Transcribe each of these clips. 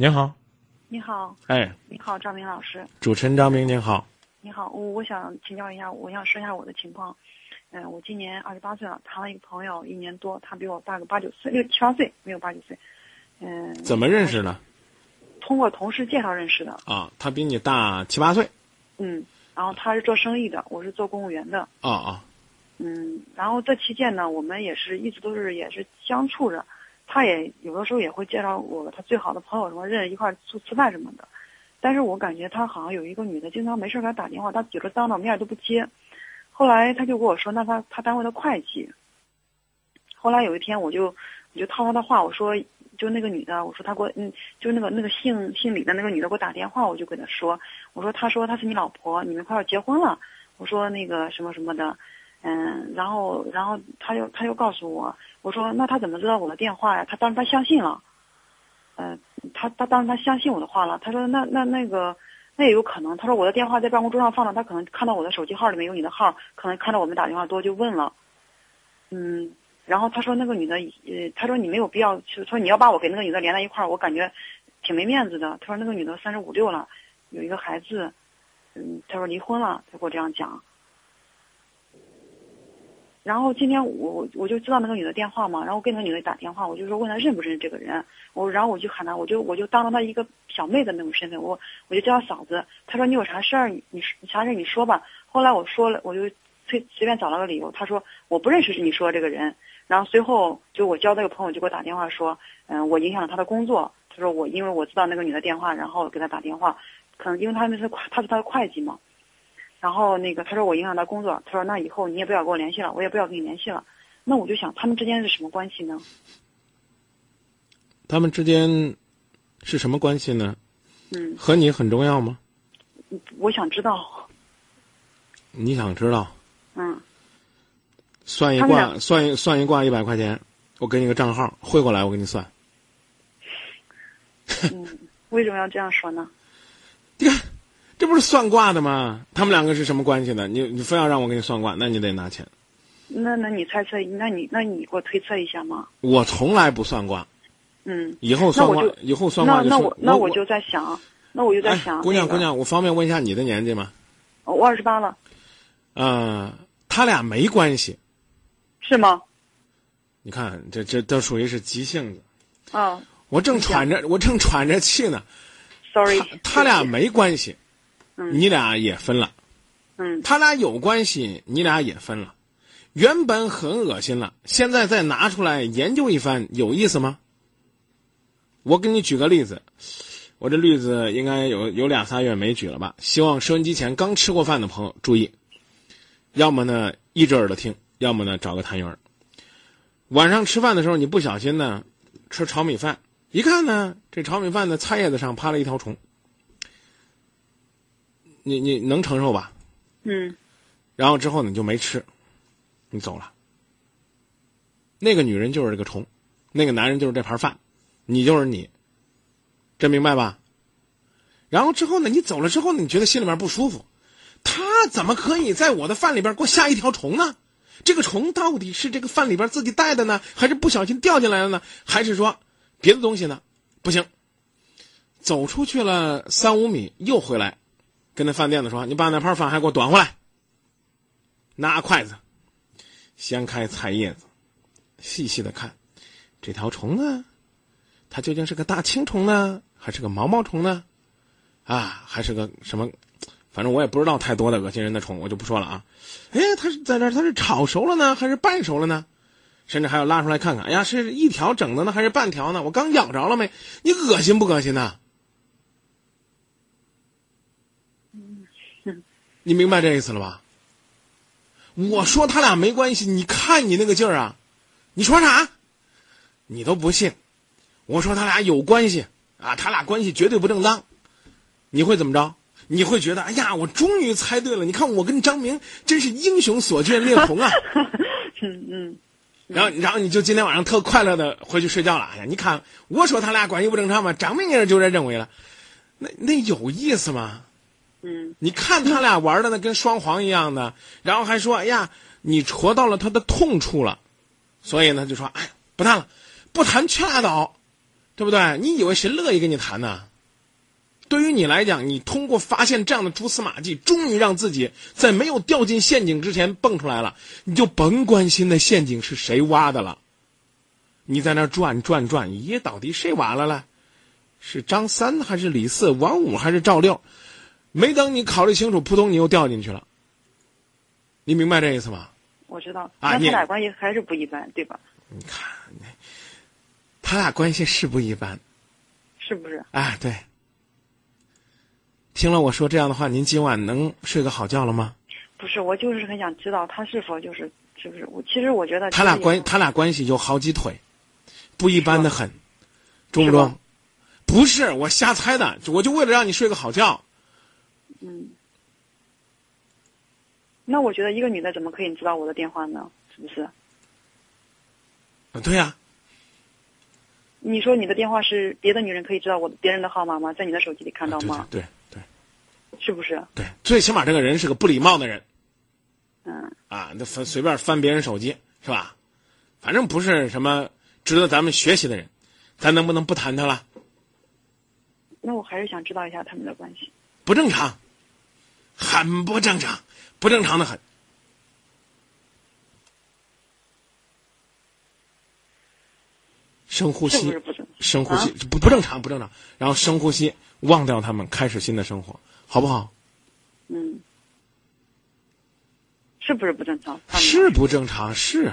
您好，你好，哎，你好，张明老师。主持人张明您好，你好，我我想请教一下，我想说一下我的情况。嗯、我今年二十八岁了，谈了一个朋友一年多，他比我大个八九岁，六七八岁，没有八九岁。嗯、怎么认识的？通过同事介绍认识的。啊，他比你大七八岁，嗯，然后他是做生意的，我是做公务员的。啊啊，嗯，然后这期间呢，我们也是一直都是也是相处着，他也有的时候也会介绍我他最好的朋友什么认识一块儿出吃饭什么的，但是我感觉他好像有一个女的经常没事给他打电话，他有的当着面都不接，后来他就跟我说，那他他单位的会计，后来有一天我就我就套他的话，我说就那个女的，我说他给我嗯，就那个那个姓姓李的那个女的给我打电话，我就跟她说，我说她说她是你老婆，你们快要结婚了，我说那个什么什么的。嗯，然后，然后他又他又告诉我，我说那他怎么知道我的电话呀？他当时他相信了，嗯、他他当时他相信我的话了。他说那那那个那也有可能。他说我的电话在办公桌上放着，他可能看到我的手机号里面有你的号，可能看到我们打电话多就问了。嗯，然后他说那个女的，呃，他说你没有必要，就说你要把我给那个女的连在一块儿，我感觉挺没面子的。他说那个女的三十五六了，有一个孩子，嗯，他说离婚了，他给我这样讲。然后今天我我就知道那个女的电话嘛，然后我给那个女的打电话，我就说问她认不认识这个人，我然后我就喊她，我就我就当着她一个小妹的那种身份，我我就叫她嫂子，她说你有啥事儿你你啥事你说吧。后来我说了，我就随随便找了个理由，她说我不认识你说这个人，然后随后就我交那个朋友就给我打电话说，嗯、我影响了他的工作，他说我因为我知道那个女的电话，然后给他打电话，可能因为他们是他是他的会计嘛。然后那个他说我影响他工作，他说那以后你也不要跟我联系了，我也不要跟你联系了。那我就想他们之间是什么关系呢？他们之间是什么关系呢？嗯，和你很重要吗？我想知道。你想知道？嗯，算一卦，算一算一卦一百块钱，我给你个账号汇过来，我给你算。嗯，为什么要这样说呢？这不是算卦的吗？他们两个是什么关系呢？你你非要让我给你算卦，那你得拿钱。那那你猜测，那你那你给我推测一下吗？我从来不算卦，嗯，以后算卦以后算卦就算那那我那我我就在想，那我就在哎想，那个姑娘姑，娘，我方便问一下你的年纪吗？我二十八了，呃，他俩没关系。是吗？你看，这这都属于是急性子。啊我正喘着，我正喘着气呢。，sorry，他他俩没关系，嗯你俩也分了；嗯他俩有关系，你俩也分了。原本很恶心了，现在再拿出来研究一番，有意思吗？我给你举个例子，我这例子应该有有俩仨月没举了吧？希望收音机前刚吃过饭的朋友注意，要么呢一只耳朵听，要么呢找个痰盂儿。晚上吃饭的时候，你不小心呢吃炒米饭，一看呢这炒米饭的菜叶子上趴了一条虫，你你能承受吧？嗯然后之后你就没吃，你走了。那个女人就是这个虫，那个男人就是这盘饭，你就是你，这明白吧？然后之后呢，你走了之后呢，你觉得心里面不舒服，他怎么可以在我的饭里边给我下一条虫呢？这个虫到底是这个饭里边自己带的呢，还是不小心掉进来的呢？还是说别的东西呢？不行，走出去了三五米又回来，跟那饭店的说：“你把那盘饭还给我端回来。”拿筷子掀开菜叶子，细细的看，这条虫呢，它究竟是个大青虫呢，还是个毛毛虫呢？啊，还是个什么？反正我也不知道太多的恶心人的虫，我就不说了啊。哎，它是在这，它是炒熟了呢，还是半熟了呢？甚至还要拉出来看看，哎呀，是一条整的呢，还是半条呢？我刚咬着了没？你恶心不恶心呢？你明白这意思了吧？我说他俩没关系，你看你那个劲儿啊！你说啥？你都不信。我说他俩有关系啊，他俩关系绝对不正当。你会怎么着？你会觉得，哎呀，我终于猜对了！你看我跟张明真是英雄所见略同啊！嗯嗯然后，然后你就今天晚上特快乐的回去睡觉了。哎呀，你看我说他俩关系不正常吗？张明也是就这认为了，那那有意思吗？嗯你看他俩玩的那跟双簧一样的，然后还说：“哎呀，你戳到了他的痛处了。”所以呢，就说：“哎，不谈了，不谈全拉倒。”对不对？你以为谁乐意跟你谈呢？对于你来讲，你通过发现这样的蛛丝马迹，终于让自己在没有掉进陷阱之前蹦出来了，你就甭关心那陷阱是谁挖的了。你在那转转转，咦，到底谁挖了嘞？是张三还是李四？王五还是赵六？没等你考虑清楚，扑通，你又掉进去了。你明白这意思吗？我知道，啊你那他俩关系还是不一般，对吧？你看，他俩关系是不一般。是不是？哎，对。听了我说这样的话，您今晚能睡个好觉了吗？不是，我就是很想知道他是否就是是不是？我其实我觉得他俩关他俩关系有好几腿，不一般的很，中不中？不是我瞎猜的，我就为了让你睡个好觉。嗯。那我觉得一个女的怎么可以知道我的电话呢？是不是？啊对呀、你说你的电话是别的女人可以知道我别人的号码吗？在你的手机里看到对吗？对对是不是？对，最起码这个人是个不礼貌的人嗯，啊，那翻随便翻别人手机是吧？反正不是什么值得咱们学习的人，咱能不能不谈他了？那我还是想知道一下他们的关系。不正常，很不正常，不正常的很。深呼吸是不是，不？深呼吸啊，不不正常，不正常。然后深呼吸，忘掉他们，开始新的生活，好不好？嗯，是不是不正常？是不正常，是。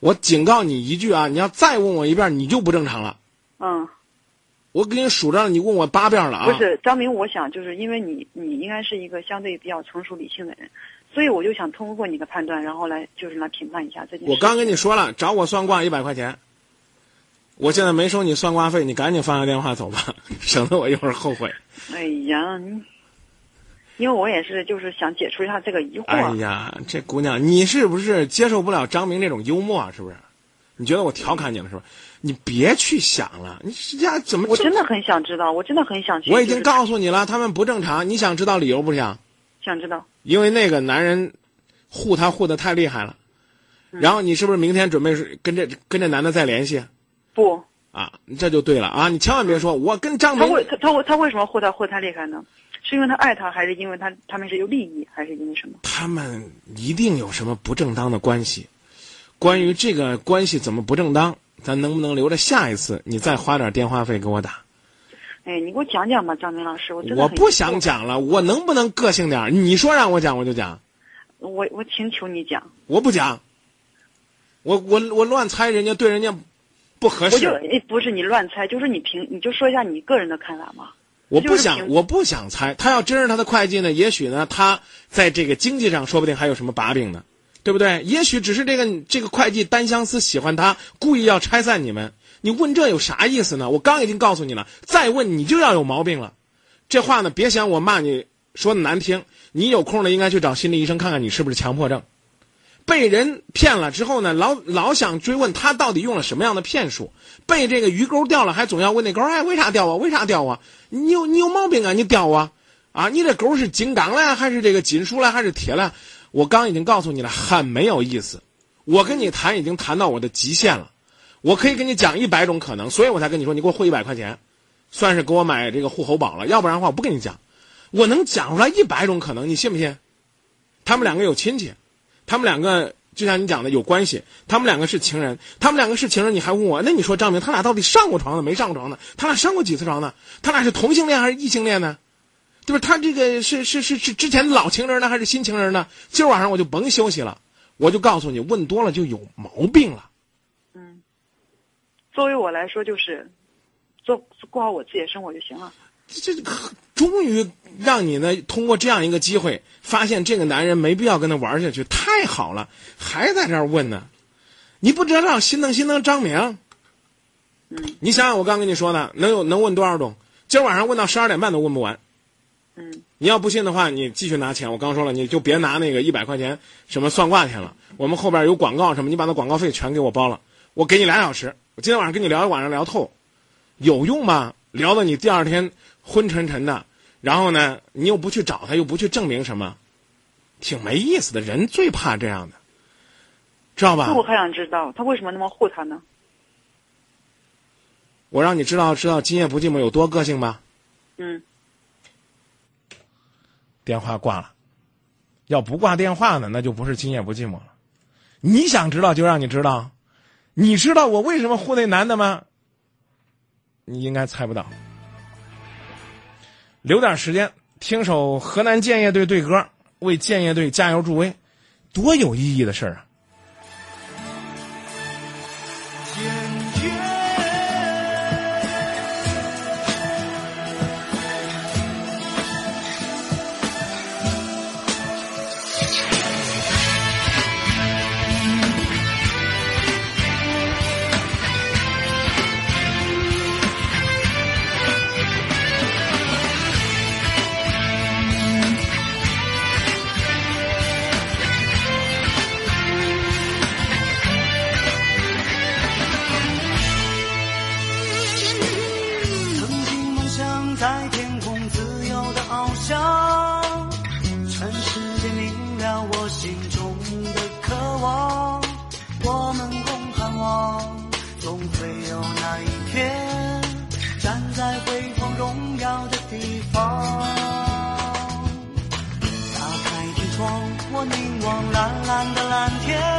我警告你一句啊，你要再问我一遍，你就不正常了。嗯，我给你数着，你问我八遍了啊。不是张明，我想就是因为你你应该是一个相对比较成熟理性的人，所以我就想通过你的判断，然后来就是来评判一下这件事。我刚跟你说了，找我算卦一百块钱。我现在没收你算卦费，你赶紧放下电话走吧，省得我一会儿后悔。哎呀，你因为我也是就是想解除一下这个疑惑。哎呀，这姑娘，你是不是接受不了张明这种幽默啊？是不是？你觉得我调侃你了是吧？你别去想了，你这家怎么我真的很想知道，我真的很想去。我已经告诉你了，他们不正常。你想知道理由不想？想知道。因为那个男人护他护的太厉害了，嗯然后你是不是明天准备是跟这跟这男的再联系不，啊？这就对了啊！你千万别说我跟张明他为他他为他为什么护他护他厉害呢？是因为他爱他，还是因为他他们是有利益，还是因为什么？他们一定有什么不正当的关系。关于这个关系怎么不正当，咱能不能留着下一次你再花点电话费给我打？哎，你给我讲讲吧，张明老师，我真的很我不想讲了，我能不能个性点儿？你说让我讲我就讲，我我请求你讲，我不讲。我我我乱猜人家对人家不合适我就不是你乱猜，就是你评你就说一下你个人的看法嘛。我不想我不想猜。他要真是他的会计呢，也许呢他在这个经济上说不定还有什么把柄呢，对不对？也许只是这个这个会计单相思喜欢他，故意要拆散你们。你问这有啥意思呢？我刚已经告诉你了，再问你就要有毛病了。这话呢，别想我骂你说的难听，你有空呢应该去找心理医生看看你是不是强迫症。被人骗了之后呢，老老想追问他到底用了什么样的骗术，被这个鱼钩钓了，还总要问那钩，哎，为啥钓啊？为啥钓啊？你有你有毛病啊？你钓啊？啊，你这钩是金刚了，还是这个金属了，还是铁了？我刚已经告诉你了，很没有意思。我跟你谈已经谈到我的极限了，我可以跟你讲一百种可能，所以我才跟你说，你给我汇一百块钱，算是给我买这个户口宝了。要不然的话，我不跟你讲。我能讲出来一百种可能，你信不信？他们两个有亲戚，他们两个就像你讲的有关系，他们两个是情人，他们两个是情人，你还问我？那你说张明他俩到底上过床呢？没上过床呢？他俩上过几次床呢？他俩是同性恋还是异性恋呢？对吧？他这个是是是是之前老情人呢，还是新情人呢？今儿晚上我就甭休息了，我就告诉你，问多了就有毛病了。嗯，作为我来说，就是做过好我自己的生活就行了。这这终于让你呢通过这样一个机会，发现这个男人没必要跟他玩下去，太好了，还在这儿问呢，你不知道心疼心疼张明。嗯你想想，我刚跟你说的，能有能问多少种？今儿晚上问到十二点半都问不完。嗯你要不信的话，你继续拿钱。我刚说了，你就别拿那个一百块钱什么算卦钱了。我们后边有广告什么，你把那广告费全给我包了。我给你俩小时，我今天晚上跟你聊一晚上聊透，有用吗？聊到你第二天昏沉沉的，然后呢，你又不去找他，又不去证明什么，挺没意思的。人最怕这样的，知道吧那？我还想知道他为什么那么护他呢？我让你知道知道今夜不寂寞有多个性吧。嗯，电话挂了，要不挂电话呢，那就不是今夜不寂寞了。你想知道就让你知道，你知道我为什么护那男的吗？你应该猜不到。留点时间听首河南建业队队歌，为建业队加油助威，多有意义的事儿啊！我凝望蓝蓝的蓝天，